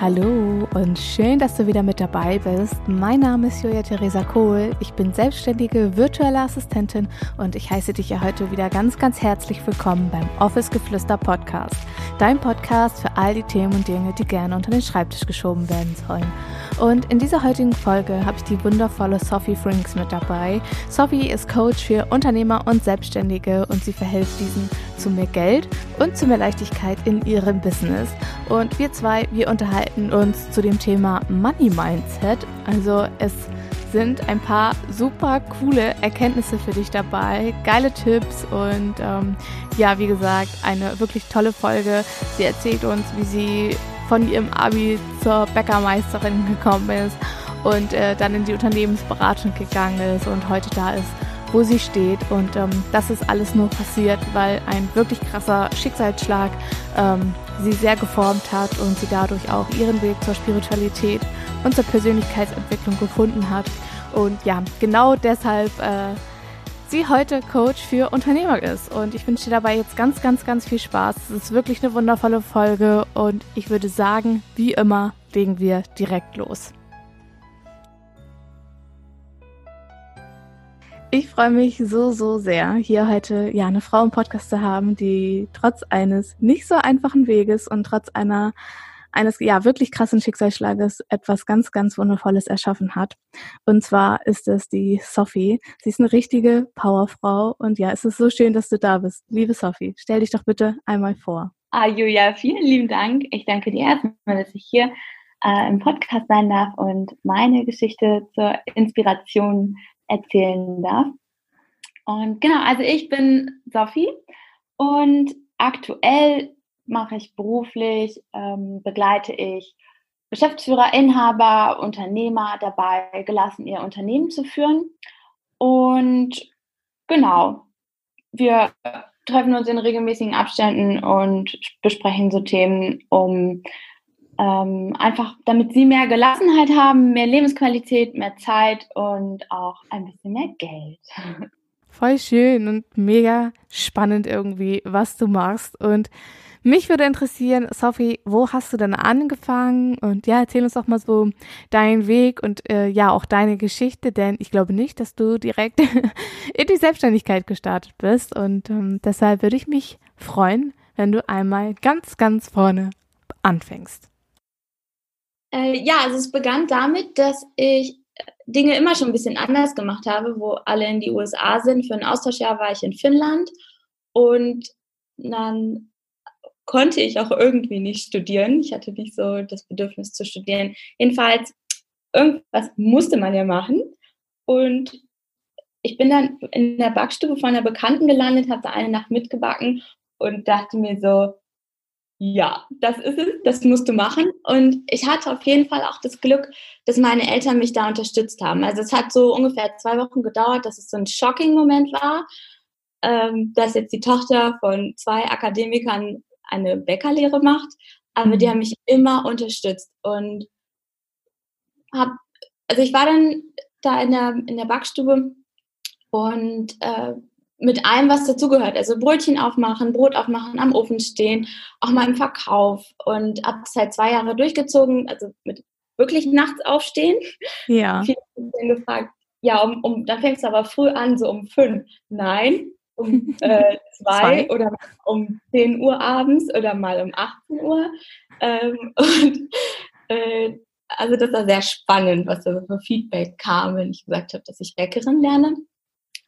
Hallo und schön, dass du wieder mit dabei bist. Mein Name ist Julia Theresa Kohl. Ich bin selbstständige virtuelle Assistentin und ich heiße dich ja heute wieder ganz, ganz herzlich willkommen beim Office Geflüster Podcast. Dein Podcast für all die Themen und Dinge, die gerne unter den Schreibtisch geschoben werden sollen. Und in dieser heutigen Folge habe ich die wundervolle Sophie Frinks mit dabei. Sophie ist Coach für Unternehmer und Selbstständige und sie verhilft diesen zu mehr Geld und zu mehr Leichtigkeit in ihrem Business. Und wir zwei, wir unterhalten uns zu dem Thema Money Mindset. Also es sind ein paar super coole Erkenntnisse für dich dabei, geile Tipps und ähm, ja, wie gesagt, eine wirklich tolle Folge. Sie erzählt uns, wie sie von ihrem Abi zur Bäckermeisterin gekommen ist und äh, dann in die Unternehmensberatung gegangen ist und heute da ist, wo sie steht. Und ähm, das ist alles nur passiert, weil ein wirklich krasser Schicksalsschlag ähm, sie sehr geformt hat und sie dadurch auch ihren Weg zur Spiritualität und zur Persönlichkeitsentwicklung gefunden hat. Und ja, genau deshalb äh, sie heute Coach für Unternehmer ist. Und ich wünsche dir dabei jetzt ganz, ganz, ganz viel Spaß. Es ist wirklich eine wundervolle Folge und ich würde sagen, wie immer, legen wir direkt los. Ich freue mich so, so sehr, hier heute ja eine Frau im Podcast zu haben, die trotz eines nicht so einfachen Weges und trotz einer eines ja wirklich krassen Schicksalsschlages etwas ganz, ganz Wundervolles erschaffen hat. Und zwar ist es die Sophie. Sie ist eine richtige Powerfrau und ja, es ist so schön, dass du da bist. Liebe Sophie, stell dich doch bitte einmal vor. Ah, Julia, vielen lieben Dank. Ich danke dir erstmal, dass ich hier äh, im Podcast sein darf und meine Geschichte zur Inspiration erzählen darf. Und genau, also ich bin Sophie und aktuell mache ich beruflich, ähm, begleite ich Geschäftsführer, Inhaber, Unternehmer dabei, gelassen ihr Unternehmen zu führen. Und genau, wir treffen uns in regelmäßigen Abständen und besprechen so Themen, um ähm, einfach, damit sie mehr Gelassenheit haben, mehr Lebensqualität, mehr Zeit und auch ein bisschen mehr Geld. Voll schön und mega spannend irgendwie, was du machst. Und mich würde interessieren, Sophie, wo hast du denn angefangen? Und ja, erzähl uns doch mal so deinen Weg und äh, ja, auch deine Geschichte, denn ich glaube nicht, dass du direkt in die Selbstständigkeit gestartet bist. Und ähm, deshalb würde ich mich freuen, wenn du einmal ganz, ganz vorne anfängst. Äh, ja, also es begann damit, dass ich Dinge immer schon ein bisschen anders gemacht habe, wo alle in die USA sind. Für ein Austauschjahr war ich in Finnland und dann konnte ich auch irgendwie nicht studieren. Ich hatte nicht so das Bedürfnis zu studieren. Jedenfalls, irgendwas musste man ja machen. Und ich bin dann in der Backstube von einer Bekannten gelandet, habe da eine Nacht mitgebacken und dachte mir so, ja, das ist es, das musst du machen. Und ich hatte auf jeden Fall auch das Glück, dass meine Eltern mich da unterstützt haben. Also es hat so ungefähr zwei Wochen gedauert, dass es so ein shocking Moment war, ähm, dass jetzt die Tochter von zwei Akademikern eine Bäckerlehre macht, aber die mhm. haben mich immer unterstützt und hab, also ich war dann da in der, in der Backstube und äh, mit allem, was dazugehört. Also Brötchen aufmachen, Brot aufmachen, am Ofen stehen, auch mal im Verkauf und ab seit zwei Jahre durchgezogen, also mit wirklich nachts aufstehen. Ja. Viele haben gefragt, ja, um, um, dann fängst du aber früh an, so um fünf. Nein, um äh, zwei, zwei, oder um 10 Uhr abends oder mal um 18 Uhr. Ähm, und äh, also das war sehr spannend, was da für Feedback kam, wenn ich gesagt habe, dass ich Bäckerin lerne.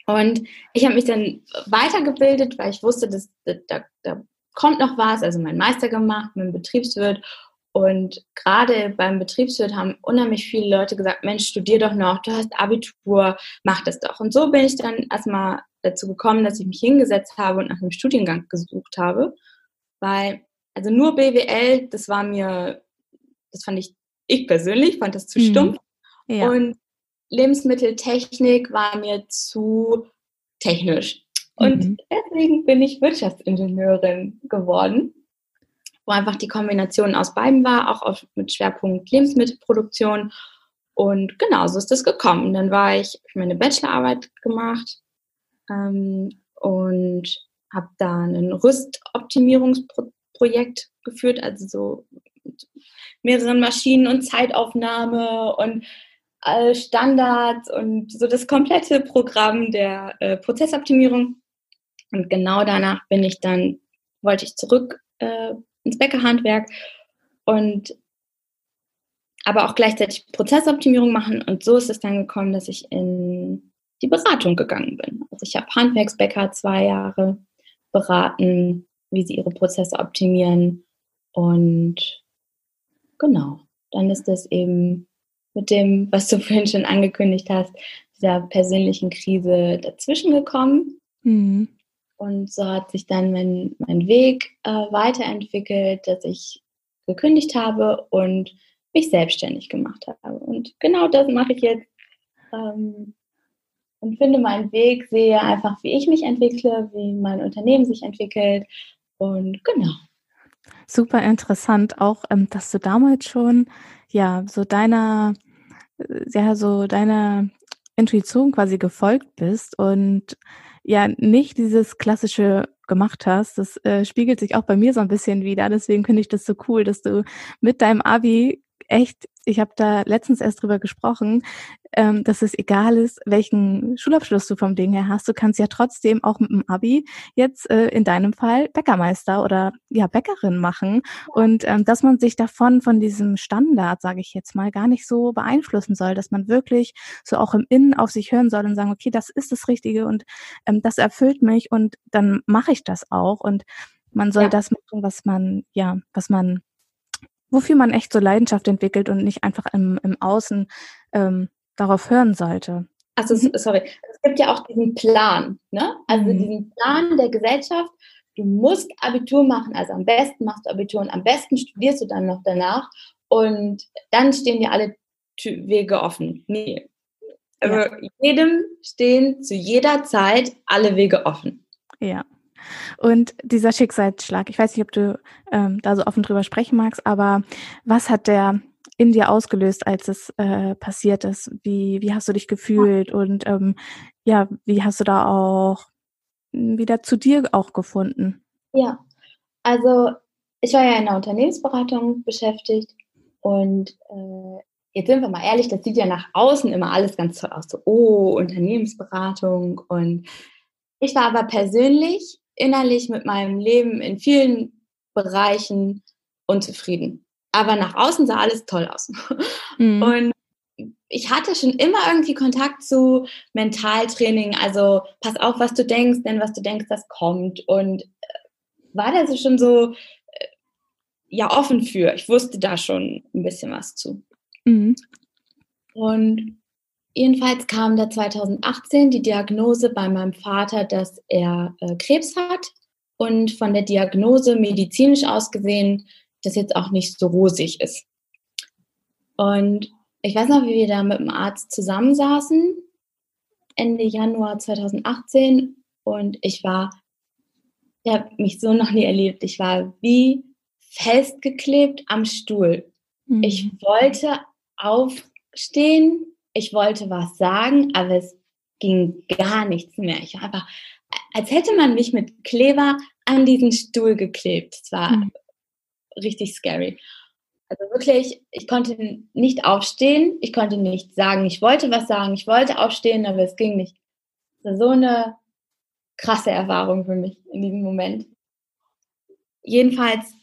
Und ich habe mich dann weitergebildet, weil ich wusste, dass, da, da kommt noch was, also mein Meister gemacht, mein Betriebswirt. Und gerade beim Betriebswirt haben unheimlich viele Leute gesagt, Mensch, studier doch noch, du hast Abitur, mach das doch. Und so bin ich dann erstmal dazu gekommen, dass ich mich hingesetzt habe und nach einem Studiengang gesucht habe, weil also nur BWL, das war mir, das fand ich, ich persönlich fand das zu mhm. stumpf. Ja. Und Lebensmitteltechnik war mir zu technisch. Und mhm. deswegen bin ich Wirtschaftsingenieurin geworden, wo einfach die Kombination aus beiden war, auch auf, mit Schwerpunkt Lebensmittelproduktion. Und genau so ist das gekommen. Dann war ich, habe meine Bachelorarbeit gemacht ähm, und habe da ein Rüstoptimierungsprojekt geführt, also so mehreren Maschinen und Zeitaufnahme und äh, Standards und so das komplette Programm der äh, Prozessoptimierung. Und genau danach bin ich dann, wollte ich zurück äh, ins Bäckerhandwerk und aber auch gleichzeitig Prozessoptimierung machen. Und so ist es dann gekommen, dass ich in die Beratung gegangen bin. Also ich habe Handwerksbäcker zwei Jahre beraten, wie sie ihre Prozesse optimieren. Und genau, dann ist das eben mit dem, was du vorhin schon angekündigt hast, dieser persönlichen Krise dazwischen gekommen. Mhm. Und so hat sich dann mein, mein Weg äh, weiterentwickelt, dass ich gekündigt habe und mich selbstständig gemacht habe. Und genau das mache ich jetzt ähm, und finde meinen Weg, sehe einfach, wie ich mich entwickle, wie mein Unternehmen sich entwickelt. Und genau. Super interessant auch, ähm, dass du damals schon ja so deiner äh, ja so deiner Intuition quasi gefolgt bist und ja nicht dieses klassische gemacht hast. Das äh, spiegelt sich auch bei mir so ein bisschen wieder. Deswegen finde ich das so cool, dass du mit deinem Abi echt, ich habe da letztens erst drüber gesprochen, ähm, dass es egal ist, welchen Schulabschluss du vom Ding her hast. Du kannst ja trotzdem auch mit dem Abi jetzt äh, in deinem Fall Bäckermeister oder ja Bäckerin machen und ähm, dass man sich davon von diesem Standard, sage ich jetzt mal, gar nicht so beeinflussen soll, dass man wirklich so auch im Innen auf sich hören soll und sagen, okay, das ist das Richtige und ähm, das erfüllt mich und dann mache ich das auch und man soll ja. das machen, was man ja, was man wofür man echt so Leidenschaft entwickelt und nicht einfach im, im Außen ähm, darauf hören sollte. Also sorry, es gibt ja auch diesen Plan, ne? Also mhm. diesen Plan der Gesellschaft. Du musst Abitur machen, also am besten machst du Abitur und am besten studierst du dann noch danach und dann stehen dir alle Wege offen. Nee. Also ja. jedem stehen zu jeder Zeit alle Wege offen. Ja. Und dieser Schicksalsschlag, ich weiß nicht, ob du ähm, da so offen drüber sprechen magst, aber was hat der in dir ausgelöst, als es äh, passiert ist? Wie, wie hast du dich gefühlt und ähm, ja, wie hast du da auch wieder zu dir auch gefunden? Ja, also ich war ja in der Unternehmensberatung beschäftigt und äh, jetzt sind wir mal ehrlich, das sieht ja nach außen immer alles ganz toll aus. So, oh, Unternehmensberatung und ich war aber persönlich innerlich mit meinem Leben in vielen Bereichen unzufrieden. Aber nach außen sah alles toll aus. Mhm. Und ich hatte schon immer irgendwie Kontakt zu Mentaltraining, also pass auf, was du denkst, denn was du denkst, das kommt. Und äh, war da so schon so äh, ja offen für. Ich wusste da schon ein bisschen was zu. Mhm. Und Jedenfalls kam da 2018 die Diagnose bei meinem Vater, dass er äh, Krebs hat und von der Diagnose medizinisch ausgesehen, das jetzt auch nicht so rosig ist. Und ich weiß noch, wie wir da mit dem Arzt zusammensaßen, Ende Januar 2018 und ich war, ich habe mich so noch nie erlebt, ich war wie festgeklebt am Stuhl. Mhm. Ich wollte aufstehen, ich wollte was sagen, aber es ging gar nichts mehr. Ich war einfach, als hätte man mich mit Kleber an diesen Stuhl geklebt. Es war mhm. richtig scary. Also wirklich, ich konnte nicht aufstehen, ich konnte nicht sagen, ich wollte was sagen, ich wollte aufstehen, aber es ging nicht. Es war so eine krasse Erfahrung für mich in diesem Moment. Jedenfalls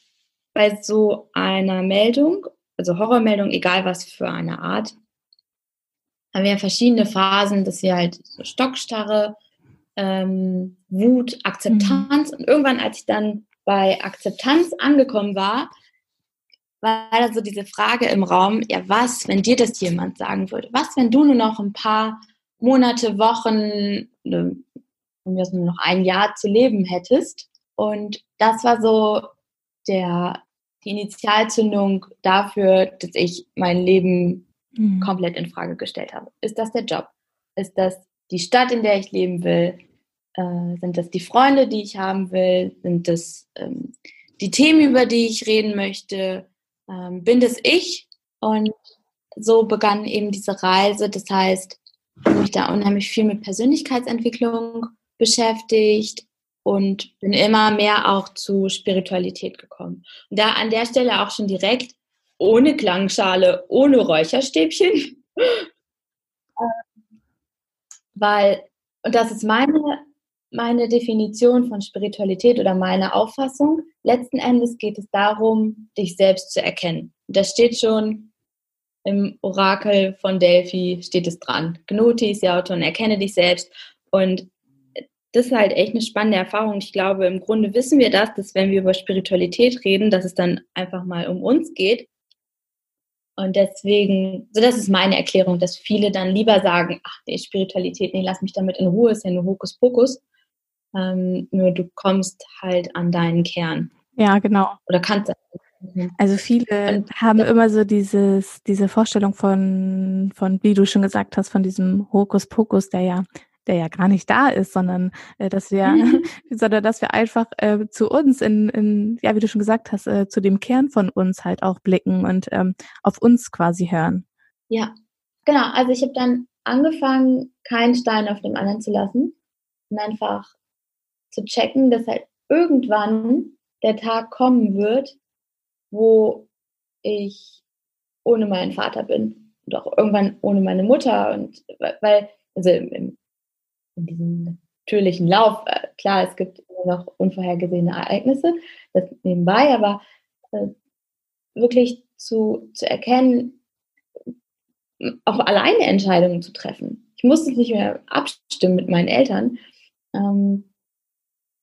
bei so einer Meldung, also Horrormeldung, egal was für eine Art, haben wir verschiedene Phasen, dass wir halt so Stockstarre, ähm, Wut, Akzeptanz mhm. und irgendwann, als ich dann bei Akzeptanz angekommen war, war da so diese Frage im Raum, ja was, wenn dir das jemand sagen würde? Was, wenn du nur noch ein paar Monate, Wochen, ne, nur noch ein Jahr zu leben hättest? Und das war so der, die Initialzündung dafür, dass ich mein Leben mhm. komplett in Frage gestellt habe. Ist das der Job? Ist das die Stadt, in der ich leben will? Äh, sind das die Freunde, die ich haben will? Sind das ähm, die Themen, über die ich reden möchte? Ähm, bin das ich? Und so begann eben diese Reise. Das heißt, ich habe mich da unheimlich viel mit Persönlichkeitsentwicklung beschäftigt und bin immer mehr auch zu Spiritualität gekommen. Und da an der Stelle auch schon direkt ohne Klangschale, ohne Räucherstäbchen. Weil, und das ist meine, meine Definition von Spiritualität oder meine Auffassung, letzten Endes geht es darum, dich selbst zu erkennen. Das steht schon im Orakel von Delphi, steht es dran. Gnoti ist ja Autor und erkenne dich selbst. Und das ist halt echt eine spannende Erfahrung. Ich glaube, im Grunde wissen wir das, dass wenn wir über Spiritualität reden, dass es dann einfach mal um uns geht. Und deswegen, so das ist meine Erklärung, dass viele dann lieber sagen, ach nee, Spiritualität, nee, lass mich damit in Ruhe, ist ja nur Hokuspokus. Ähm, nur du kommst halt an deinen Kern. Ja, genau. Oder kannst also viele und haben immer so dieses, diese Vorstellung von, von, wie du schon gesagt hast, von diesem Hokuspokus, der ja der ja gar nicht da ist, sondern äh, dass wir, mhm. sondern dass wir einfach äh, zu uns in, in, ja, wie du schon gesagt hast, äh, zu dem Kern von uns halt auch blicken und ähm, auf uns quasi hören. Ja, genau. Also ich habe dann angefangen, keinen Stein auf dem anderen zu lassen und einfach zu checken, dass halt irgendwann der Tag kommen wird, wo ich ohne meinen Vater bin und auch irgendwann ohne meine Mutter und weil also im, in diesem natürlichen Lauf. Äh, klar, es gibt immer noch unvorhergesehene Ereignisse, das nebenbei, aber äh, wirklich zu, zu erkennen, auch alleine Entscheidungen zu treffen. Ich musste es nicht mehr abstimmen mit meinen Eltern. Ähm,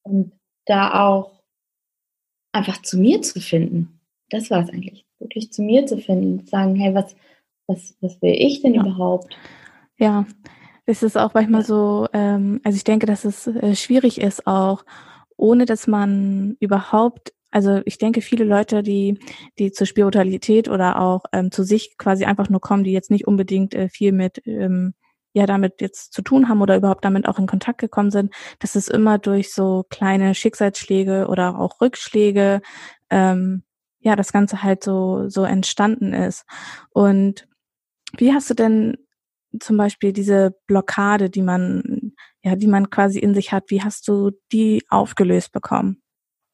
und da auch einfach zu mir zu finden. Das war es eigentlich. Wirklich zu mir zu finden. Zu sagen, hey, was, was, was will ich denn ja. überhaupt? Ja, es ist auch manchmal so, ähm, also ich denke, dass es äh, schwierig ist auch, ohne dass man überhaupt, also ich denke, viele Leute, die, die zur Spiritualität oder auch ähm, zu sich quasi einfach nur kommen, die jetzt nicht unbedingt äh, viel mit ähm, ja damit jetzt zu tun haben oder überhaupt damit auch in Kontakt gekommen sind, dass es immer durch so kleine Schicksalsschläge oder auch Rückschläge ähm, ja das Ganze halt so so entstanden ist. Und wie hast du denn zum Beispiel diese Blockade, die man, ja, die man quasi in sich hat, wie hast du die aufgelöst bekommen?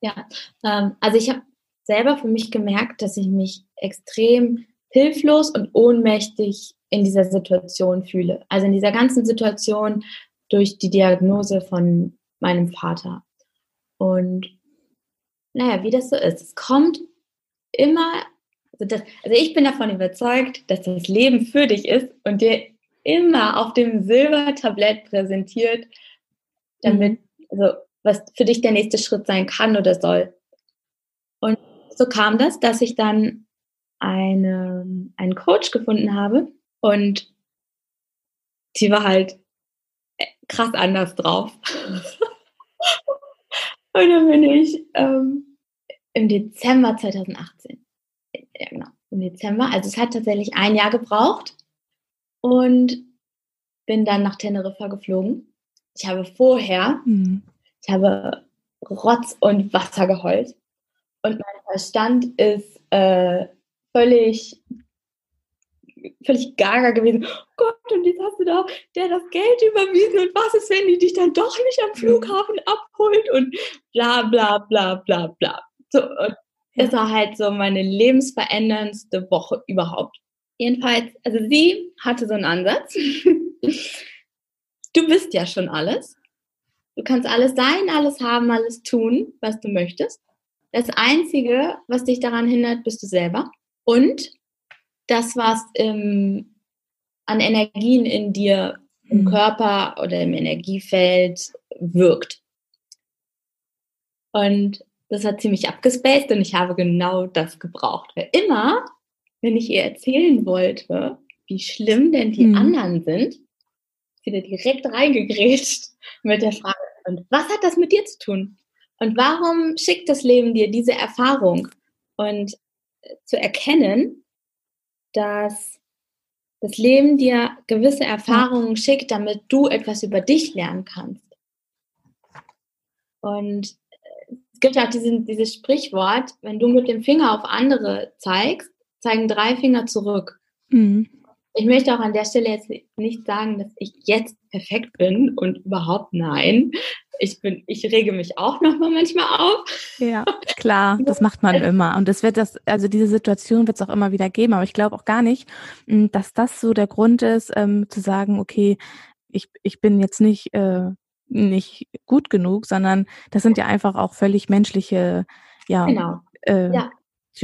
Ja, ähm, also ich habe selber für mich gemerkt, dass ich mich extrem hilflos und ohnmächtig in dieser Situation fühle. Also in dieser ganzen Situation durch die Diagnose von meinem Vater. Und naja, wie das so ist, es kommt immer, also, das, also ich bin davon überzeugt, dass das Leben für dich ist und dir immer auf dem Silbertablett präsentiert, damit, mhm. also was für dich der nächste Schritt sein kann oder soll. Und so kam das, dass ich dann eine, einen Coach gefunden habe und die war halt krass anders drauf. und dann bin ich ähm, im Dezember 2018, ja genau, im Dezember, also es hat tatsächlich ein Jahr gebraucht, und bin dann nach Teneriffa geflogen. Ich habe vorher, mhm. ich habe Rotz und Wasser geheult und mein Verstand ist äh, völlig völlig gaga gewesen. Oh Gott, und jetzt hast du da der das Geld überwiesen und was ist, wenn die dich dann doch nicht am Flughafen abholt und bla bla bla bla bla. So, und das war halt so meine lebensveränderndste Woche überhaupt. Jedenfalls, also sie hatte so einen Ansatz. du bist ja schon alles. Du kannst alles sein, alles haben, alles tun, was du möchtest. Das Einzige, was dich daran hindert, bist du selber. Und das, was im, an Energien in dir, im mhm. Körper oder im Energiefeld wirkt. Und das hat ziemlich abgespaced und ich habe genau das gebraucht. Weil immer, wenn ich ihr erzählen wollte, wie schlimm denn die mhm. anderen sind, wieder direkt reingegrätscht mit der Frage, und was hat das mit dir zu tun? Und warum schickt das Leben dir diese Erfahrung? Und äh, zu erkennen, dass das Leben dir gewisse Erfahrungen schickt, damit du etwas über dich lernen kannst. Und äh, es gibt auch diesen, dieses Sprichwort, wenn du mit dem Finger auf andere zeigst, zeigen drei Finger zurück. Mhm. Ich möchte auch an der Stelle jetzt nicht sagen, dass ich jetzt perfekt bin und überhaupt nein. ich bin, ich rege mich auch noch mal manchmal auf. Ja, klar, das macht man immer. Und es wird das, also diese Situation wird es auch immer wieder geben. Aber ich glaube auch gar nicht, hm, dass das so der Grund ist, ähm, zu sagen, okay, ich, ich bin jetzt nicht, äh, nicht gut genug, sondern das sind ja einfach auch völlig menschliche, ja, genau. Äh, ja.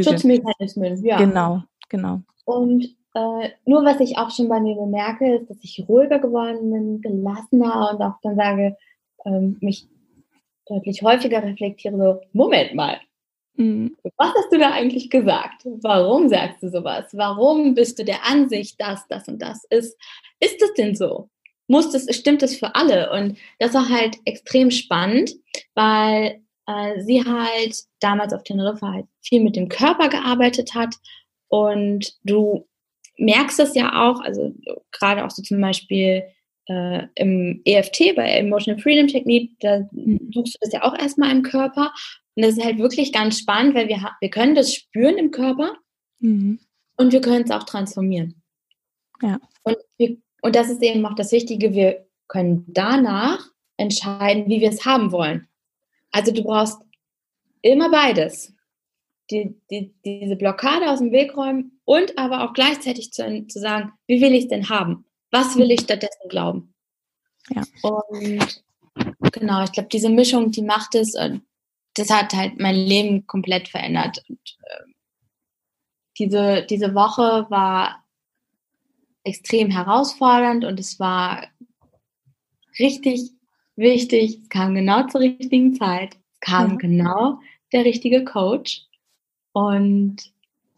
Schutzmechanismen, ja. Genau, genau. Und äh, nur was ich auch schon bei mir bemerke, ist, dass ich ruhiger geworden bin, gelassener und auch dann sage, ähm, mich deutlich häufiger reflektiere, so, Moment mal, mhm. was hast du da eigentlich gesagt? Warum sagst du sowas? Warum bist du der Ansicht, dass das und das ist? Ist es denn so? Muss das, stimmt das für alle? Und das war halt extrem spannend, weil äh, sie halt damals auf Teneriffa halt viel mit dem Körper gearbeitet hat und du merkst das ja auch, also gerade auch so zum Beispiel äh, im EFT, bei Emotional Freedom Technique, da mhm. suchst du das ja auch erstmal im Körper. Und das ist halt wirklich ganz spannend, weil wir, wir können das spüren im Körper mhm. und wir können es auch transformieren. Ja. Und, wir, und das ist eben auch das Wichtige, wir können danach entscheiden, wie wir es haben wollen. Also du brauchst immer beides die, die, diese Blockade aus dem Weg räumen und aber auch gleichzeitig zu, zu sagen, wie will ich es denn haben? Was will ich stattdessen glauben? Ja. Und genau, ich glaube, diese Mischung, die macht es und das hat halt mein Leben komplett verändert. Und, äh, diese, diese Woche war extrem herausfordernd und es war richtig wichtig. Es kam genau zur richtigen Zeit. Es kam ja. genau der richtige Coach. Und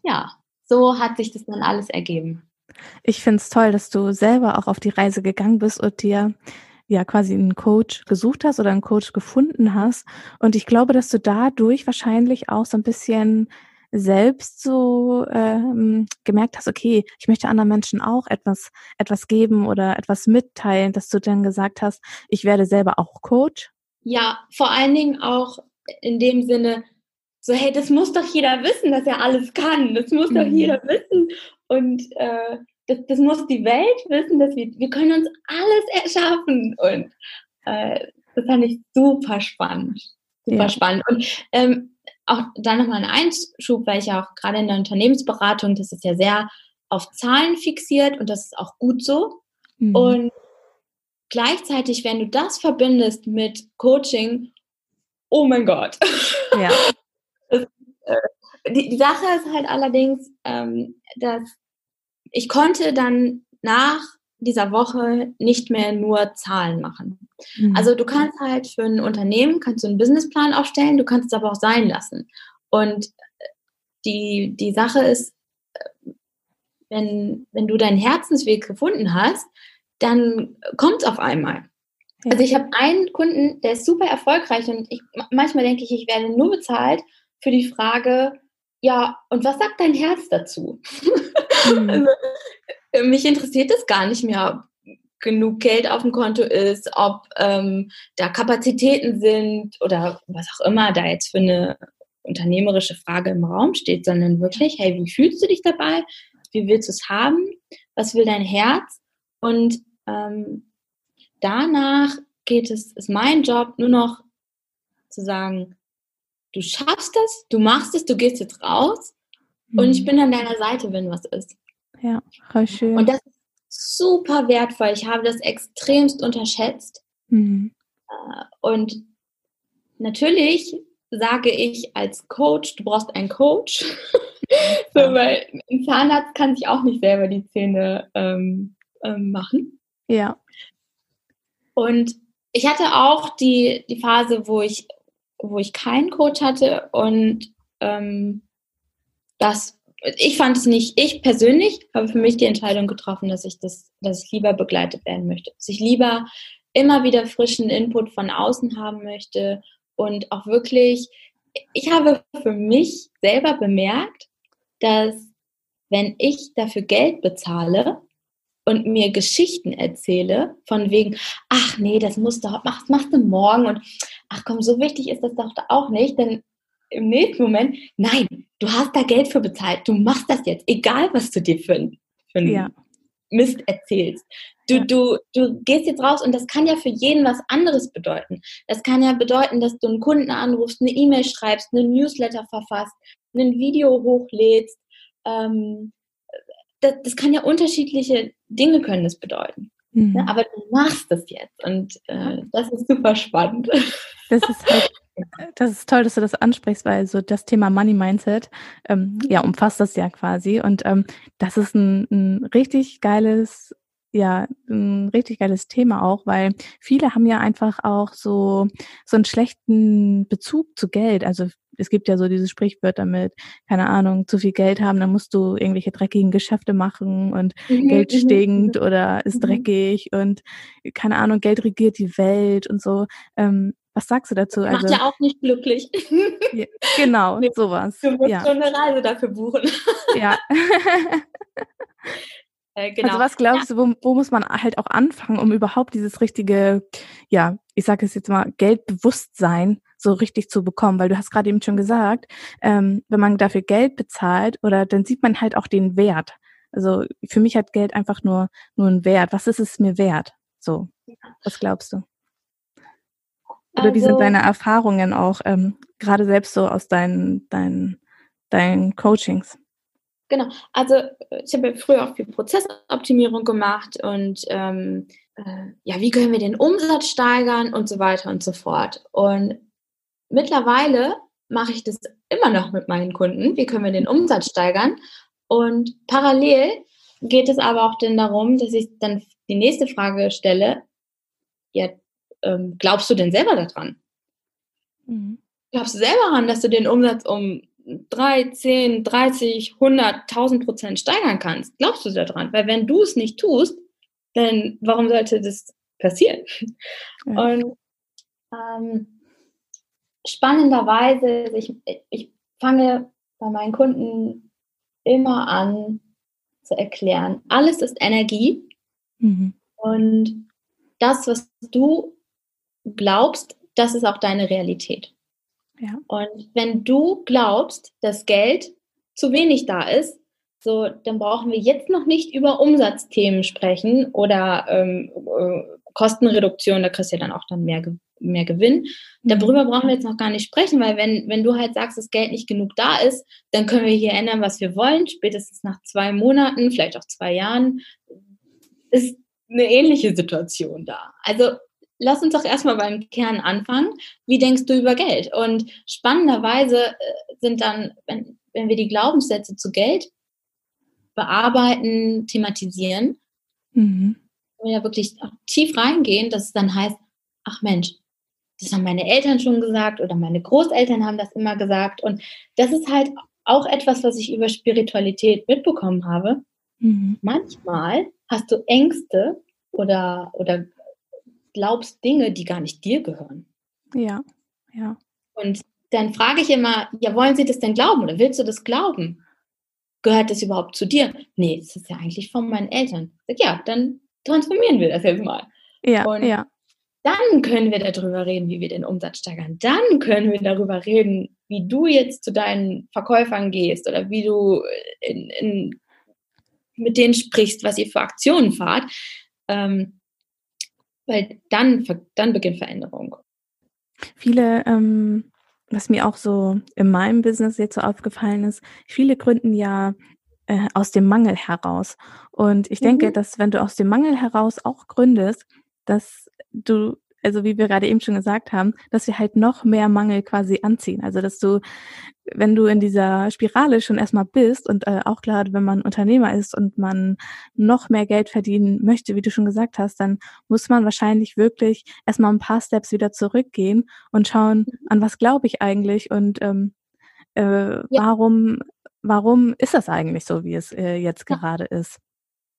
ja, so hat sich das dann alles ergeben. Ich finde es toll, dass du selber auch auf die Reise gegangen bist und dir ja quasi einen Coach gesucht hast oder einen Coach gefunden hast. Und ich glaube, dass du dadurch wahrscheinlich auch so ein bisschen selbst so ähm, gemerkt hast, okay, ich möchte anderen Menschen auch etwas, etwas geben oder etwas mitteilen, dass du dann gesagt hast, ich werde selber auch Coach? Ja, vor allen Dingen auch in dem Sinne, so, hey, das muss doch jeder wissen, dass er alles kann. Das muss mhm. doch jeder wissen. Und äh, das, das muss die Welt wissen, dass wir, wir können uns alles erschaffen. Und äh, das fand ich super spannend. Super ja. spannend. Und ähm, auch da nochmal ein Einschub, weil ich ja auch gerade in der Unternehmensberatung, das ist ja sehr auf Zahlen fixiert und das ist auch gut so. Mhm. Und gleichzeitig, wenn du das verbindest mit Coaching, oh mein Gott. Ja. Das, äh, die, die, Sache ist halt allerdings, ähm, dass ich konnte dann nach dieser Woche nicht mehr nur Zahlen machen. Mhm. Also du kannst halt für ein Unternehmen, kannst du einen Businessplan aufstellen, du kannst es aber auch sein lassen. Und die, die Sache ist, wenn, wenn du deinen Herzensweg gefunden hast, dann kommt es auf einmal. Ja. Also ich habe einen Kunden, der ist super erfolgreich und ich, manchmal denke ich, ich werde nur bezahlt, für die Frage, ja, und was sagt dein Herz dazu? Mhm. also, äh, mich interessiert es gar nicht mehr, ob genug Geld auf dem Konto ist, ob ähm, da Kapazitäten sind oder was auch immer da jetzt für eine unternehmerische Frage im Raum steht, sondern wirklich, hey, wie fühlst du dich dabei? Wie willst du es haben? Was will dein Herz? Und ähm, danach geht es, ist mein Job nur noch zu sagen, du schaffst es, du machst es, du gehst jetzt raus und ich mhm. bin an deiner Seite, wenn was ist. Ja, voll schön. Und das ist super wertvoll. Ich habe das extremst unterschätzt. Mhm. Äh, und natürlich sage ich als Coach, du brauchst einen Coach. so, weil ein Zahnarzt kann sich auch nicht selber die Zähne ähm, ähm, machen. Ja. Und ich hatte auch die, die Phase, wo ich wo ich keinen Coach hatte und ähm, das, ich fand es nicht, ich persönlich habe für mich die Entscheidung getroffen, dass ich das, dass ich lieber begleitet werden möchte, dass ich lieber immer wieder frischen Input von außen haben möchte und auch wirklich, ich habe für mich selber bemerkt, dass wenn ich dafür Geld bezahle, und mir Geschichten erzähle, von wegen, ach nee, das musst du, machst, machst du morgen und ach komm, so wichtig ist das doch auch nicht, denn im nächsten Moment, nein, du hast da Geld für bezahlt, du machst das jetzt, egal was du dir für, für, ja. Mist erzählst. Du, du, du gehst jetzt raus und das kann ja für jeden was anderes bedeuten. Das kann ja bedeuten, dass du einen Kunden anrufst, eine E-Mail schreibst, einen Newsletter verfasst, ein Video hochlädst. Ähm, das, das kann ja unterschiedliche Dinge können das bedeuten. Mhm. Ja, aber du machst das jetzt und äh, das ist super spannend. Das ist halt, das ist toll, dass du das ansprichst, weil so das Thema Money Mindset ähm, ja umfasst das ja quasi und ähm, das ist ein, ein richtig geiles ja ein richtig geiles Thema auch, weil viele haben ja einfach auch so so einen schlechten Bezug zu Geld. Also es gibt ja so dieses Sprichwörter mit, keine Ahnung, zu viel Geld haben, dann musst du irgendwelche dreckigen Geschäfte machen und mhm, Geld mhm, stinkt mhm. oder ist dreckig und keine Ahnung, Geld regiert die Welt und so. Ähm, was sagst du dazu? Macht also, ja auch nicht glücklich. Ja, genau, nee, sowas. Du musst ja. schon eine Reise dafür buchen. Ja. Äh, genau. Also was glaubst ja. du, wo, wo, muss man halt auch anfangen, um überhaupt dieses richtige, ja, ich sage es jetzt mal, Geldbewusstsein so richtig zu bekommen? Weil du hast gerade eben schon gesagt, ähm, wenn man dafür Geld bezahlt oder dann sieht man halt auch den Wert. Also für mich hat Geld einfach nur nur einen Wert. Was ist es mir wert? So, was glaubst du? Oder also, wie sind also deine Erfahrungen auch ähm, gerade selbst so aus deinen deinen deinen Coachings? Genau, also äh, ich habe ja früher auch viel Prozessoptimierung gemacht und ähm, äh, ja, wie können wir den Umsatz steigern und so weiter und so fort. Und mittlerweile mache ich das immer noch mit meinen Kunden, wie können wir den Umsatz steigern. Und parallel geht es aber auch dann darum, dass ich dann die nächste Frage stelle, ja, ähm, glaubst du denn selber daran? Mhm. Glaubst du selber daran, dass du den Umsatz um 3, 10, 30, 100, 1000 Prozent steigern kannst, glaubst du daran? Weil wenn du es nicht tust, dann warum sollte das passieren? Ja. Und ähm, spannenderweise, ich, ich fange bei meinen Kunden immer an zu erklären, alles ist Energie mhm. und das, was du glaubst, das ist auch deine Realität. Ja. Und wenn du glaubst, dass Geld zu wenig da ist, so, dann brauchen wir jetzt noch nicht über Umsatzthemen sprechen oder ähm, äh, Kostenreduktion, da kriegst du ja dann auch dann mehr, mehr Gewinn. Mhm. Darüber brauchen wir jetzt noch gar nicht sprechen, weil wenn, wenn du halt sagst, dass Geld nicht genug da ist, dann können wir hier ändern, was wir wollen. Spätestens nach zwei Monaten, vielleicht auch zwei Jahren, ist eine ähnliche Situation da. Also lass uns doch erstmal beim Kern anfangen. Wie denkst du über Geld? Und spannenderweise äh, sind dann, wenn, wenn wir die Glaubenssätze zu Geld bearbeiten, thematisieren, mhm. wir ja wirklich tief reingehen, dass es dann heißt, ach Mensch, das haben meine Eltern schon gesagt oder meine Großeltern haben das immer gesagt. Und das ist halt auch etwas, was ich über Spiritualität mitbekommen habe. Mhm. Manchmal hast du Ängste oder, oder glaubst Dinge, die gar nicht dir gehören. Ja, ja. Und dann frage ich immer, ja, wollen Sie das denn glauben oder willst du das glauben? Gehört das überhaupt zu dir? Nee, das ist ja eigentlich von meinen Eltern. Sag, ja, dann transformieren wir das jetzt mal. Ja, Und ja. Dann können wir darüber reden, wie wir den Umsatz steigern. Dann können wir darüber reden, wie du jetzt zu deinen Verkäufern gehst oder wie du in, in, mit denen sprichst, was ihr für Aktionen fahrt. Ähm, weil dann, dann beginnt Veränderung. Viele, ähm, was mir auch so in meinem Business jetzt so aufgefallen ist, viele gründen ja äh, aus dem Mangel heraus. Und ich denke, mhm. dass wenn du aus dem Mangel heraus auch gründest, dass du also wie wir gerade eben schon gesagt haben, dass wir halt noch mehr Mangel quasi anziehen. Also dass du, wenn du in dieser Spirale schon erstmal bist und äh, auch gerade wenn man Unternehmer ist und man noch mehr Geld verdienen möchte, wie du schon gesagt hast, dann muss man wahrscheinlich wirklich erstmal ein paar Steps wieder zurückgehen und schauen, an was glaube ich eigentlich und ähm, äh, ja. warum, warum ist das eigentlich so, wie es äh, jetzt ja. gerade ist.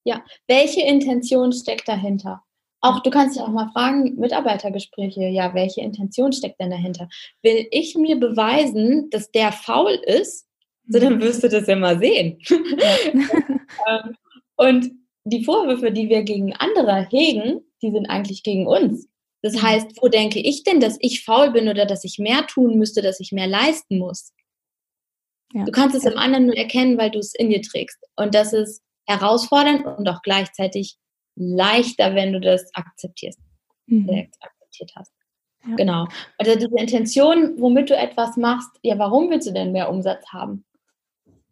Ja, welche Intention steckt dahinter? Auch du kannst dich auch mal fragen, Mitarbeitergespräche, ja, welche Intention steckt denn dahinter? Will ich mir beweisen, dass der faul ist, so dann mhm. wirst du das ja mal sehen. Ähm, und die Vorwürfe, die wir gegen andere hegen, die sind eigentlich gegen uns. Das mhm. heißt, wo denke ich denn, dass ich faul bin oder dass ich mehr tun müsste, dass ich mehr leisten muss? Ja. Du kannst es im anderen nur erkennen, weil du es in dir trägst. Und das ist herausfordernd und auch gleichzeitig leichter, wenn du das akzeptierst, mhm. akzeptiert hast. Ja. Genau. Also diese Intention, womit du etwas machst, ja, warum willst du denn mehr Umsatz haben?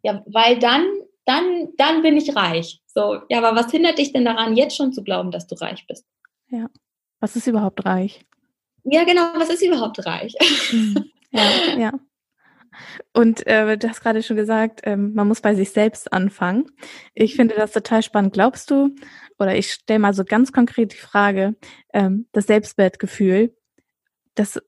Ja, weil dann, dann, dann bin ich reich. So, ja, aber was hindert dich denn daran, jetzt schon zu glauben, dass du reich bist? Ja. Was ist überhaupt reich? Ja, genau, was ist überhaupt reich? Mhm. Ja, ja. Und äh, du hast gerade schon gesagt, ähm, man muss bei sich selbst anfangen. Ich finde das total spannend. Glaubst du, oder ich stelle mal so ganz konkret die Frage, ähm, das Selbstwertgefühl, das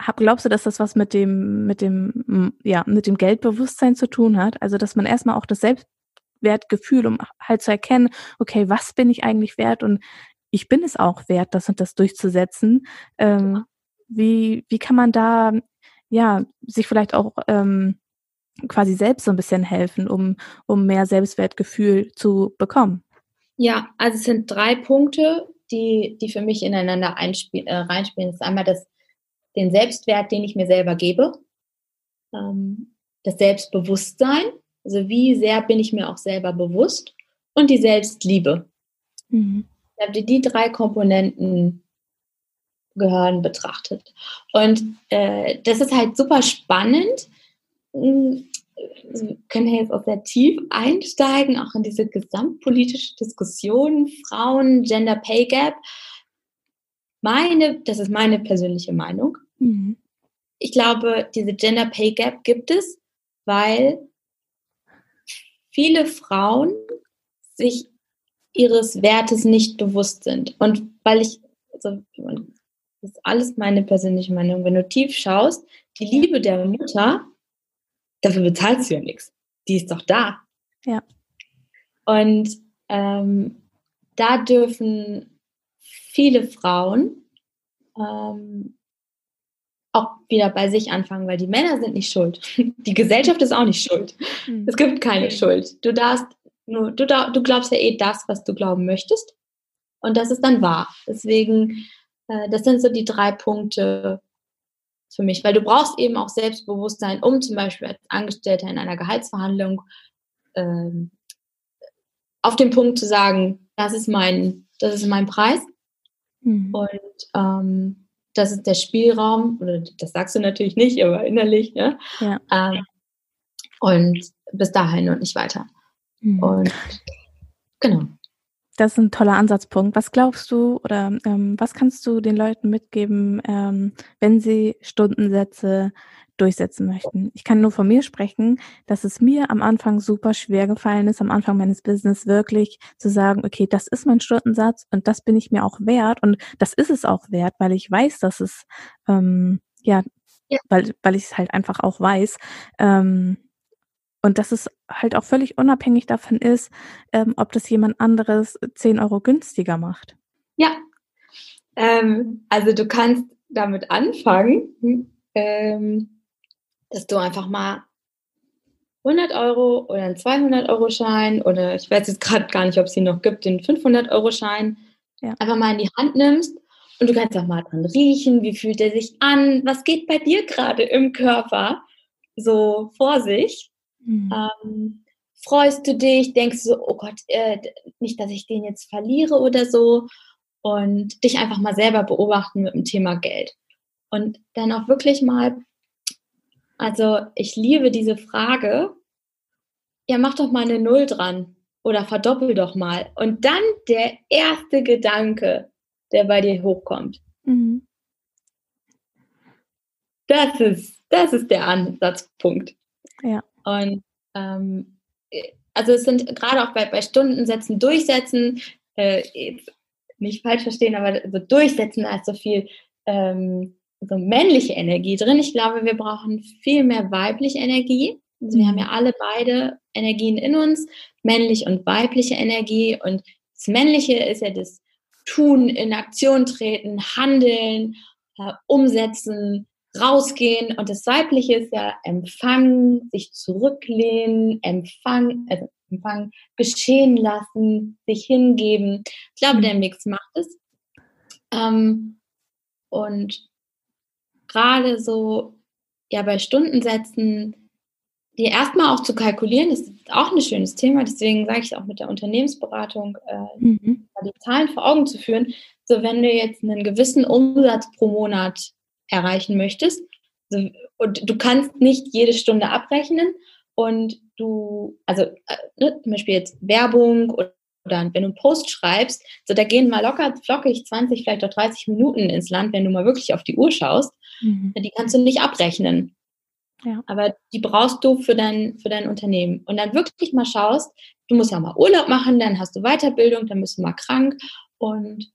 hab, glaubst du, dass das was mit dem, mit dem, ja, mit dem Geldbewusstsein zu tun hat? Also, dass man erstmal auch das Selbstwertgefühl, um halt zu erkennen, okay, was bin ich eigentlich wert und ich bin es auch wert, das und das durchzusetzen. Ähm, wie, wie kann man da, ja, sich vielleicht auch ähm, quasi selbst so ein bisschen helfen, um, um mehr Selbstwertgefühl zu bekommen? Ja, also es sind drei Punkte, die, die für mich ineinander äh, reinspielen. Das ist einmal das, den Selbstwert, den ich mir selber gebe, ähm, das Selbstbewusstsein, also wie sehr bin ich mir auch selber bewusst und die Selbstliebe. Mhm. Die drei Komponenten gehören betrachtet. Und äh, das ist halt super spannend, hm, wir können ja jetzt auch sehr tief einsteigen, auch in diese gesamtpolitische Diskussion, Frauen, Gender Pay Gap. Meine, das ist meine persönliche Meinung. Mhm. Ich glaube, diese Gender Pay Gap gibt es, weil viele Frauen sich ihres Wertes nicht bewusst sind. Und weil ich, also, das ist alles meine persönliche Meinung, wenn du tief schaust, die Liebe der Mutter dafür bezahlst du ja nichts. Die ist doch da. Ja. Und ähm, da dürfen viele Frauen ähm, auch wieder bei sich anfangen, weil die Männer sind nicht schuld. Die Gesellschaft ist auch nicht schuld. Mhm. Es gibt keine Schuld. Du darfst nur, du, du glaubst ja eh das, was du glauben möchtest. Und das ist dann wahr. Deswegen, das sind so die drei Punkte, für mich, weil du brauchst eben auch Selbstbewusstsein, um zum Beispiel als Angestellter in einer Gehaltsverhandlung ähm, auf den Punkt zu sagen, das ist mein, das ist mein Preis mhm. und ähm, das ist der Spielraum, oder das sagst du natürlich nicht, aber innerlich, ne? Ja. Ähm, und bis dahin und nicht weiter. Mhm. Und genau. Das ist ein toller Ansatzpunkt. Was glaubst du oder ähm, was kannst du den Leuten mitgeben, ähm, wenn sie Stundensätze durchsetzen möchten? Ich kann nur von mir sprechen, dass es mir am Anfang super schwer gefallen ist, am Anfang meines Business wirklich zu sagen, okay, das ist mein Stundensatz und das bin ich mir auch wert und das ist es auch wert, weil ich weiß, dass es ähm, ja, ja. weil weil ich es halt einfach auch weiß. Ähm, und dass es halt auch völlig unabhängig davon ist, ähm, ob das jemand anderes 10 Euro günstiger macht. Ja, ähm, also du kannst damit anfangen, ähm, dass du einfach mal 100 Euro oder einen 200 Euro Schein oder ich weiß jetzt gerade gar nicht, ob es ihn noch gibt, den 500 Euro Schein ja. einfach mal in die Hand nimmst und du kannst auch mal dran riechen, wie fühlt er sich an, was geht bei dir gerade im Körper so vor sich Mhm. Ähm, freust du dich, denkst du so, oh Gott, äh, nicht, dass ich den jetzt verliere oder so. Und dich einfach mal selber beobachten mit dem Thema Geld. Und dann auch wirklich mal, also ich liebe diese Frage, ja, mach doch mal eine Null dran oder verdoppel doch mal. Und dann der erste Gedanke, der bei dir hochkommt. Mhm. Das ist, das ist der Ansatzpunkt. Ja. Und ähm, also es sind gerade auch bei, bei Stundensätzen durchsetzen, äh, nicht falsch verstehen, aber so durchsetzen, da ist so viel ähm, so männliche Energie drin. Ich glaube, wir brauchen viel mehr weibliche Energie. Also wir haben ja mhm. alle beide Energien in uns, männlich und weibliche Energie. Und das Männliche ist ja das Tun, in Aktion treten, handeln, äh, umsetzen, rausgehen und das Weibliche ist ja empfangen, sich zurücklehnen, empfangen, also empfangen, geschehen lassen, sich hingeben. Ich glaube, der mhm. Mix macht es. Ähm, und gerade so, ja, bei Stundensätzen dir erstmal auch zu kalkulieren, ist auch ein schönes Thema, deswegen sage ich es auch mit der Unternehmensberatung, äh, mhm. die Zahlen vor Augen zu führen. So, wenn du jetzt einen gewissen Umsatz pro Monat erreichen möchtest, und du kannst nicht jede Stunde abrechnen und du, also äh, ne, zum Beispiel jetzt Werbung oder, oder wenn du einen Post schreibst, so da gehen mal locker flockig 20, vielleicht auch 30 Minuten ins Land, wenn du mal wirklich auf die Uhr schaust. Mhm. Die kannst du nicht abrechnen. Ja. Aber die brauchst du für dein, für dein Unternehmen. Und dann wirklich mal schaust, du musst ja mal Urlaub machen, dann hast du Weiterbildung, dann bist du mal krank. Und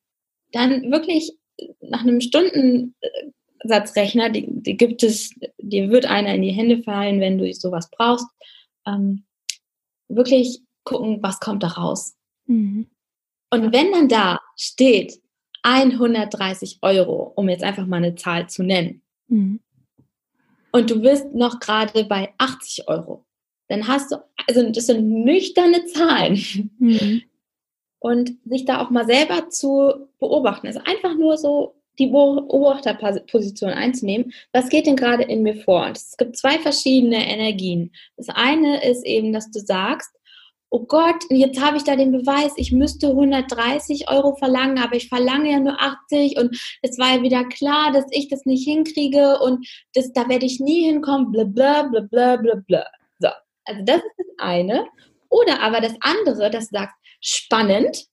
dann wirklich nach einem Stundensatzrechner, die, die gibt es, dir wird einer in die Hände fallen, wenn du sowas brauchst. Ähm, wirklich gucken, was kommt da raus. Mhm. Und wenn dann da steht 130 Euro, um jetzt einfach mal eine Zahl zu nennen, mhm und du bist noch gerade bei 80 Euro, dann hast du, also das sind nüchterne Zahlen. Mhm. Und sich da auch mal selber zu beobachten. Also einfach nur so die Beobachterposition einzunehmen. Was geht denn gerade in mir vor? Und es gibt zwei verschiedene Energien. Das eine ist eben, dass du sagst, oh Gott, jetzt habe ich da den Beweis, ich müsste 130 Euro verlangen, aber ich verlange ja nur 80 und es war ja wieder klar, dass ich das nicht hinkriege und das, da werde ich nie hinkommen, bla bla bla bla bla bla. So, also das ist das eine. Oder aber das andere, das sagt, spannend,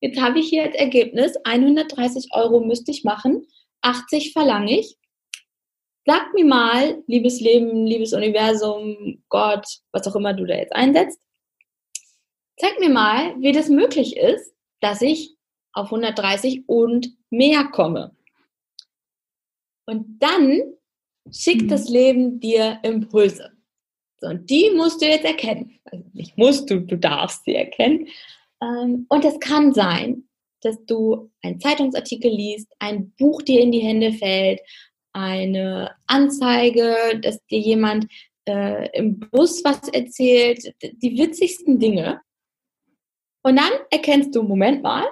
jetzt habe ich hier als Ergebnis, 130 Euro müsste ich machen, 80 verlange ich. Sag mir mal, liebes Leben, liebes Universum, Gott, was auch immer du da jetzt einsetzt, zeig mir mal, wie das möglich ist, dass ich auf 130 und mehr komme. Und dann schickt mhm. das Leben dir Impulse. So, und die musst du jetzt erkennen. Also nicht musst du, du darfst sie erkennen. Ähm, und es kann sein, dass du einen Zeitungsartikel liest, ein Buch dir in die Hände fällt, eine Anzeige, dass dir jemand äh, im Bus was erzählt, die witzigsten Dinge. Und dann erkennst du, Moment mal,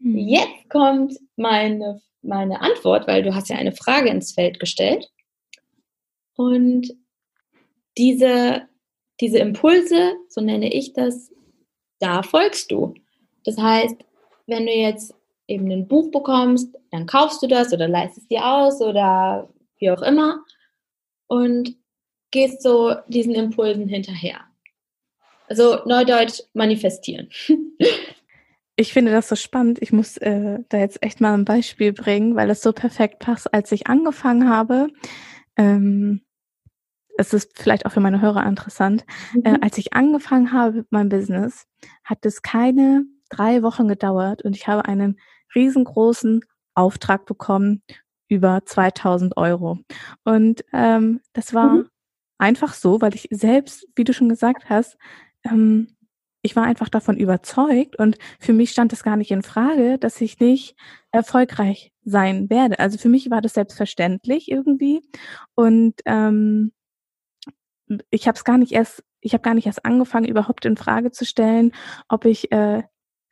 hm. jetzt kommt meine, meine Antwort, weil du hast ja eine Frage ins Feld gestellt. Und diese, diese Impulse, so nenne ich das, da folgst du. Das heißt, wenn du jetzt eben ein Buch bekommst, dann kaufst du das oder leistest dir aus oder wie auch immer und gehst so diesen Impulsen hinterher. Also Neudeutsch manifestieren. Ich finde das so spannend. Ich muss äh, da jetzt echt mal ein Beispiel bringen, weil es so perfekt passt. Als ich angefangen habe, ähm, es ist vielleicht auch für meine Hörer interessant, äh, mhm. äh, als ich angefangen habe mit meinem Business, hat es keine drei Wochen gedauert und ich habe einen riesengroßen Auftrag bekommen über 2000 Euro. Und ähm, das war mhm. einfach so, weil ich selbst, wie du schon gesagt hast, ähm, ich war einfach davon überzeugt und für mich stand es gar nicht in Frage, dass ich nicht erfolgreich sein werde. Also für mich war das selbstverständlich irgendwie und ähm, ich habe es gar nicht erst, ich habe gar nicht erst angefangen, überhaupt in Frage zu stellen, ob ich äh,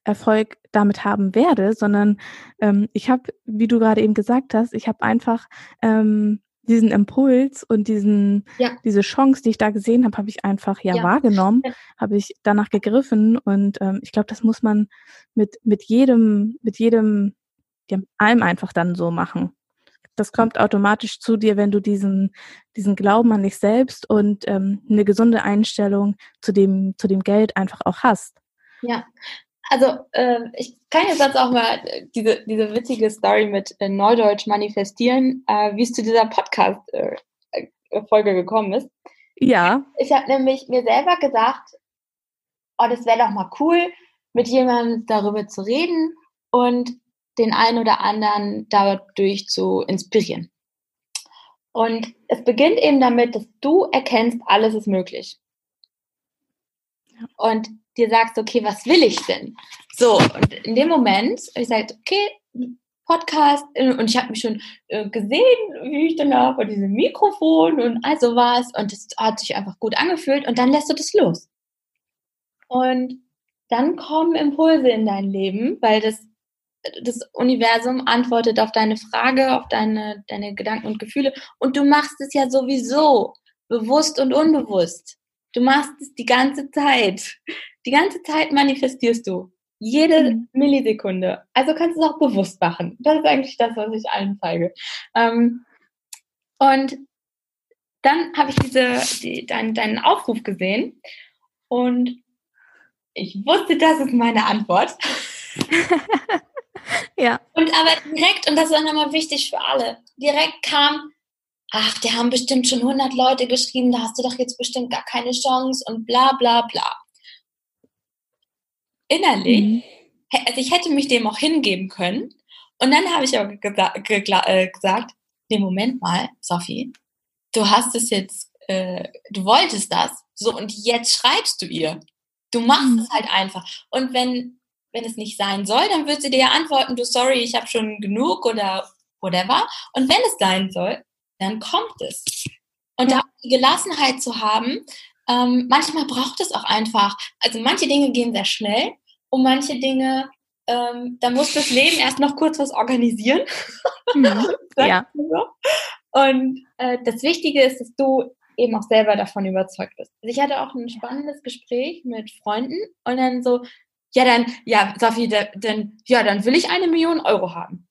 Erfolg damit haben werde, sondern ähm, ich habe, wie du gerade eben gesagt hast, ich habe einfach ähm, diesen Impuls und diesen, ja. diese Chance, die ich da gesehen habe, habe ich einfach ja, ja. wahrgenommen, habe ich danach gegriffen und ähm, ich glaube, das muss man mit, mit jedem, mit jedem, ja, allem einfach dann so machen. Das kommt automatisch zu dir, wenn du diesen, diesen Glauben an dich selbst und ähm, eine gesunde Einstellung zu dem, zu dem Geld einfach auch hast. Ja, also äh, ich kann jetzt auch mal äh, diese, diese witzige Story mit äh, Neudeutsch manifestieren, äh, wie es zu dieser Podcast-Folge äh, gekommen ist. Ja. Ich habe nämlich mir selber gedacht, oh, das wäre doch mal cool, mit jemandem darüber zu reden und den einen oder anderen dadurch zu inspirieren. Und es beginnt eben damit, dass du erkennst, alles ist möglich. Und dir sagst, okay, was will ich denn? So, und in dem Moment ich sage, okay, Podcast äh, und ich habe mich schon äh, gesehen, wie ich dann da vor diesem Mikrofon und all sowas und das hat sich einfach gut angefühlt und dann lässt du das los. Und dann kommen Impulse in dein Leben, weil das, das Universum antwortet auf deine Frage, auf deine, deine Gedanken und Gefühle und du machst es ja sowieso. bewusst und unbewusst. Du machst es die ganze Zeit. Die ganze Zeit manifestierst du. Jede mhm. Millisekunde. Also kannst du es auch bewusst machen. Das ist eigentlich das, was ich allen zeige. Ähm, und dann habe ich diese, die, dein, deinen Aufruf gesehen und ich wusste, das ist meine Antwort. ja. Und aber direkt, und das ist auch nochmal wichtig für alle, direkt kam, ach, die haben bestimmt schon 100 Leute geschrieben, da hast du doch jetzt bestimmt gar keine Chance und bla bla bla. Innerlich, mhm. also ich hätte mich dem auch hingeben können. Und dann habe ich aber äh, gesagt, nee, Moment mal, Sophie, du hast es jetzt, äh, du wolltest das, so und jetzt schreibst du ihr. Du machst mhm. es halt einfach. Und wenn, wenn es nicht sein soll, dann wird sie dir ja antworten, du sorry, ich habe schon genug oder whatever. Und wenn es sein soll, dann kommt es. Und ja. da die Gelassenheit zu haben, ähm, manchmal braucht es auch einfach, also manche Dinge gehen sehr schnell und manche Dinge, ähm, da muss das Leben erst noch kurz was organisieren. Mhm. ja. Und äh, das Wichtige ist, dass du eben auch selber davon überzeugt bist. Also ich hatte auch ein spannendes Gespräch mit Freunden und dann so, ja dann, ja, Sophie, dann, ja, dann will ich eine Million Euro haben.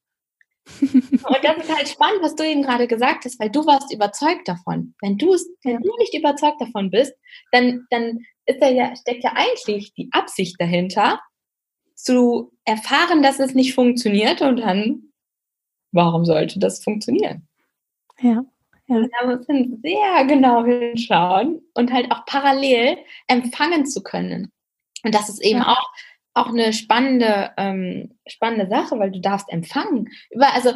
und das ist halt spannend, was du eben gerade gesagt hast, weil du warst überzeugt davon. Wenn du wenn du nicht überzeugt davon bist, dann, dann ist da ja, steckt ja eigentlich die Absicht dahinter, zu erfahren, dass es nicht funktioniert und dann, warum sollte das funktionieren? Ja. Ja. Da muss man sehr genau hinschauen und halt auch parallel empfangen zu können. Und das ist eben ja. auch, auch eine spannende, ähm, spannende Sache, weil du darfst empfangen. Über, also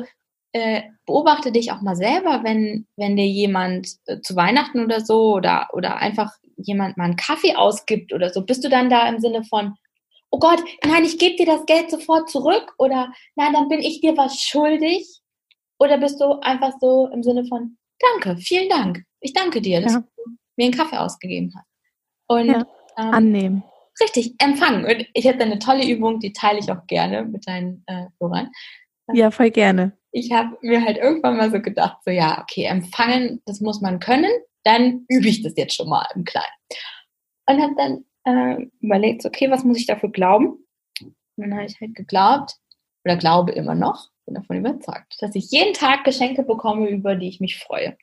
äh, beobachte dich auch mal selber, wenn, wenn dir jemand äh, zu Weihnachten oder so oder, oder einfach jemand mal einen Kaffee ausgibt oder so, bist du dann da im Sinne von, oh Gott, nein, ich gebe dir das Geld sofort zurück oder nein, dann bin ich dir was schuldig? Oder bist du einfach so im Sinne von, danke, vielen Dank. Ich danke dir, dass ja. du mir einen Kaffee ausgegeben hast. Und ja, ähm, annehmen. Richtig, empfangen. Und ich hätte eine tolle Übung, die teile ich auch gerne mit deinen äh, Hörern. Ja, voll gerne. Ich habe mir halt irgendwann mal so gedacht, so ja, okay, empfangen, das muss man können, dann übe ich das jetzt schon mal im Kleinen. Und habe dann äh, überlegt, okay, was muss ich dafür glauben? Und dann habe ich halt geglaubt, oder glaube immer noch, bin davon überzeugt, dass ich jeden Tag Geschenke bekomme, über die ich mich freue.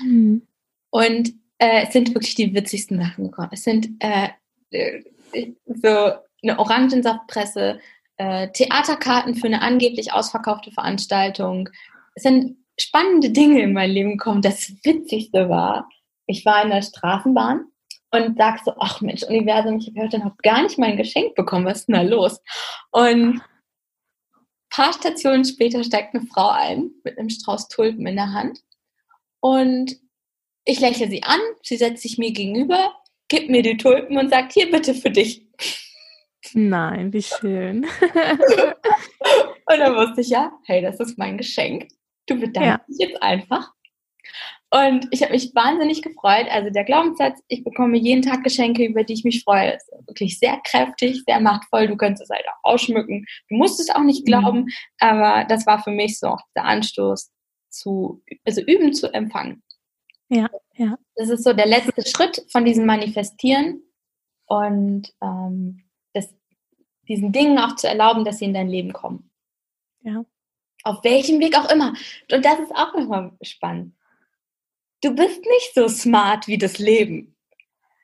Mhm. Und äh, es sind wirklich die witzigsten Sachen gekommen. Es sind äh, äh, so eine Orangensaftpresse, äh, Theaterkarten für eine angeblich ausverkaufte Veranstaltung. Es sind spannende Dinge in mein Leben gekommen. Das Witzigste war, ich war in der Straßenbahn und sag so, ach Mensch, Universum, ich habe heute noch gar nicht mein Geschenk bekommen, was ist denn da los? Und paar Stationen später steigt eine Frau ein mit einem Strauß Tulpen in der Hand und ich lächle sie an, sie setzt sich mir gegenüber, gibt mir die Tulpen und sagt, hier bitte für dich. Nein, wie schön. und dann wusste ich ja, hey, das ist mein Geschenk. Du bedankst ja. dich jetzt einfach. Und ich habe mich wahnsinnig gefreut. Also der Glaubenssatz, ich bekomme jeden Tag Geschenke, über die ich mich freue, ist wirklich sehr kräftig, sehr machtvoll. Du könntest es halt auch ausschmücken. Du musst es auch nicht mhm. glauben, mhm. aber das war für mich so auch der Anstoß zu, also üben zu empfangen. Ja, ja. Das ist so der letzte Schritt von diesem Manifestieren und ähm, das, diesen Dingen auch zu erlauben, dass sie in dein Leben kommen. Ja. Auf welchem Weg auch immer. Und das ist auch nochmal spannend du bist nicht so smart wie das Leben.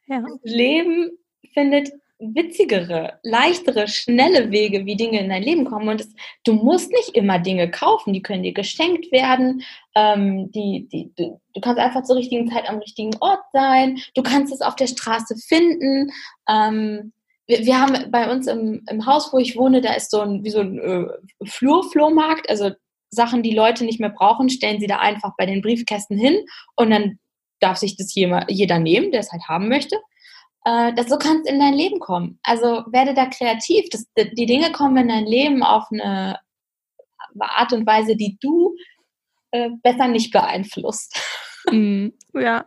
Ja. Das Leben findet witzigere, leichtere, schnelle Wege, wie Dinge in dein Leben kommen. Und es, du musst nicht immer Dinge kaufen, die können dir geschenkt werden. Ähm, die, die, du, du, kannst einfach zur richtigen Zeit am richtigen Ort sein. Du kannst es auf der Straße finden. Ähm, wir, wir, haben bei uns im, im Haus, wo ich wohne, da ist so ein, wie so ein äh, Flurflohmarkt. Also Sachen, die Leute nicht mehr brauchen, stellen sie da einfach bei den Briefkästen hin und dann darf sich das jeder nehmen, der es halt haben möchte. Äh, das, so kannst in dein Leben kommen. Also werde da kreativ. Das, die Dinge kommen in dein Leben auf eine Art und Weise, die du äh, besser nicht beeinflusst. Mm, ja.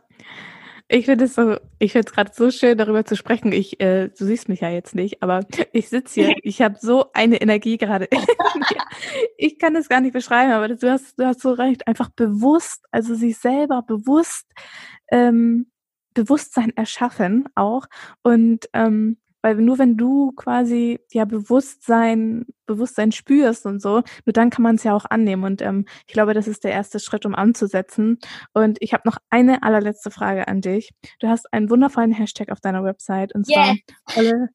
Ich finde es so, ich finde es gerade so schön, darüber zu sprechen. Ich, äh, du siehst mich ja jetzt nicht, aber ich sitze hier. Ich habe so eine Energie gerade. ich kann es gar nicht beschreiben, aber du hast, du hast so recht. Einfach bewusst, also sich selber bewusst, ähm, Bewusstsein erschaffen auch und ähm, weil nur wenn du quasi ja Bewusstsein, Bewusstsein spürst und so, nur dann kann man es ja auch annehmen. Und ähm, ich glaube, das ist der erste Schritt, um anzusetzen. Und ich habe noch eine allerletzte Frage an dich. Du hast einen wundervollen Hashtag auf deiner Website und zwar yeah. volle,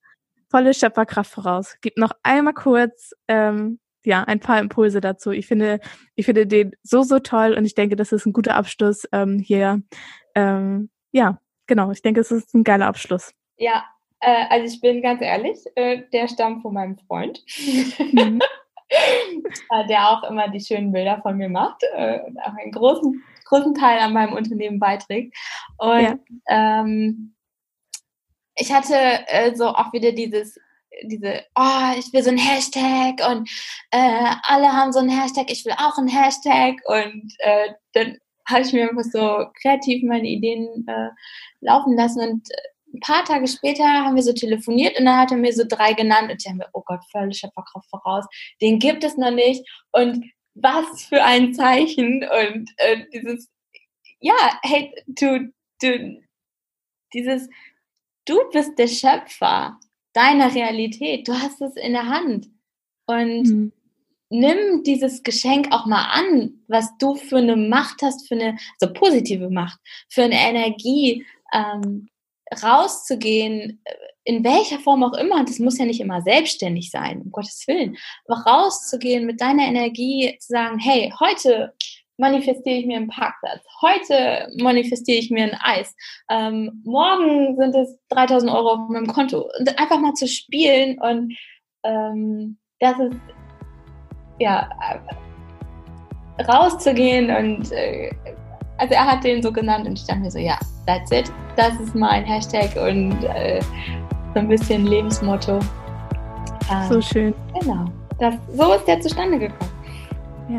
volle Schöpferkraft voraus. Gib noch einmal kurz ähm, ja, ein paar Impulse dazu. Ich finde, ich finde den so, so toll und ich denke, das ist ein guter Abschluss ähm, hier. Ähm, ja, genau. Ich denke, es ist ein geiler Abschluss. Ja, äh, also ich bin ganz ehrlich, äh, der stammt von meinem Freund, mhm. äh, der auch immer die schönen Bilder von mir macht äh, und auch einen großen, großen Teil an meinem Unternehmen beiträgt. Und ja. ähm, ich hatte äh, so auch wieder dieses diese, oh, ich will so ein Hashtag und äh, alle haben so ein Hashtag, ich will auch ein Hashtag und äh, dann habe ich mir einfach so kreativ meine Ideen äh, laufen lassen und ein paar Tage später haben wir so telefoniert und dann hat er mir so drei genannt und ich habe mir, oh Gott, völlig Schöpferkraft voraus, den gibt es noch nicht und was für ein Zeichen und äh, dieses, ja, hey, du, du, dieses, du bist der Schöpfer deiner Realität, du hast es in der Hand und mhm. Nimm dieses Geschenk auch mal an, was du für eine Macht hast, für eine, so also positive Macht, für eine Energie, ähm, rauszugehen, in welcher Form auch immer, und das muss ja nicht immer selbstständig sein, um Gottes Willen, aber rauszugehen mit deiner Energie, zu sagen, hey, heute manifestiere ich mir einen Parkplatz, heute manifestiere ich mir ein Eis, ähm, morgen sind es 3000 Euro auf meinem Konto. Und einfach mal zu spielen und ähm, das ist, ja, rauszugehen und äh, also er hat den so genannt und ich dachte mir so, ja, that's it. Das ist mein Hashtag und äh, so ein bisschen Lebensmotto. Ähm, so schön. Genau. Das, so ist der zustande gekommen. Ja,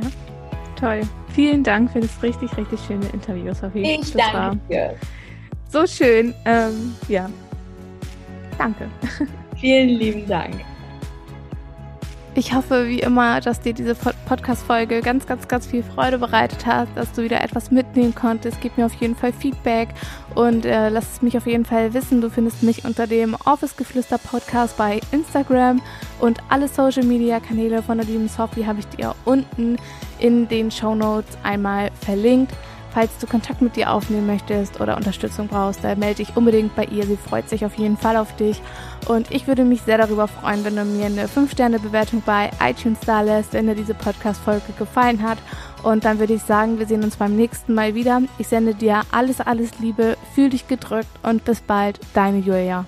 toll. Vielen Dank für das richtig, richtig schöne Interview, Sophie. Ich das danke dir. So schön. Ähm, ja. Danke. Vielen lieben Dank. Ich hoffe, wie immer, dass dir diese Podcast-Folge ganz, ganz, ganz viel Freude bereitet hat, dass du wieder etwas mitnehmen konntest. Gib mir auf jeden Fall Feedback und äh, lass es mich auf jeden Fall wissen. Du findest mich unter dem Office Geflüster Podcast bei Instagram und alle Social Media Kanäle von der lieben Sophie habe ich dir unten in den Show Notes einmal verlinkt. Falls du Kontakt mit ihr aufnehmen möchtest oder Unterstützung brauchst, dann melde dich unbedingt bei ihr. Sie freut sich auf jeden Fall auf dich. Und ich würde mich sehr darüber freuen, wenn du mir eine 5-Sterne-Bewertung bei iTunes da lässt, wenn dir diese Podcast-Folge gefallen hat. Und dann würde ich sagen, wir sehen uns beim nächsten Mal wieder. Ich sende dir alles, alles Liebe, fühl dich gedrückt und bis bald, deine Julia.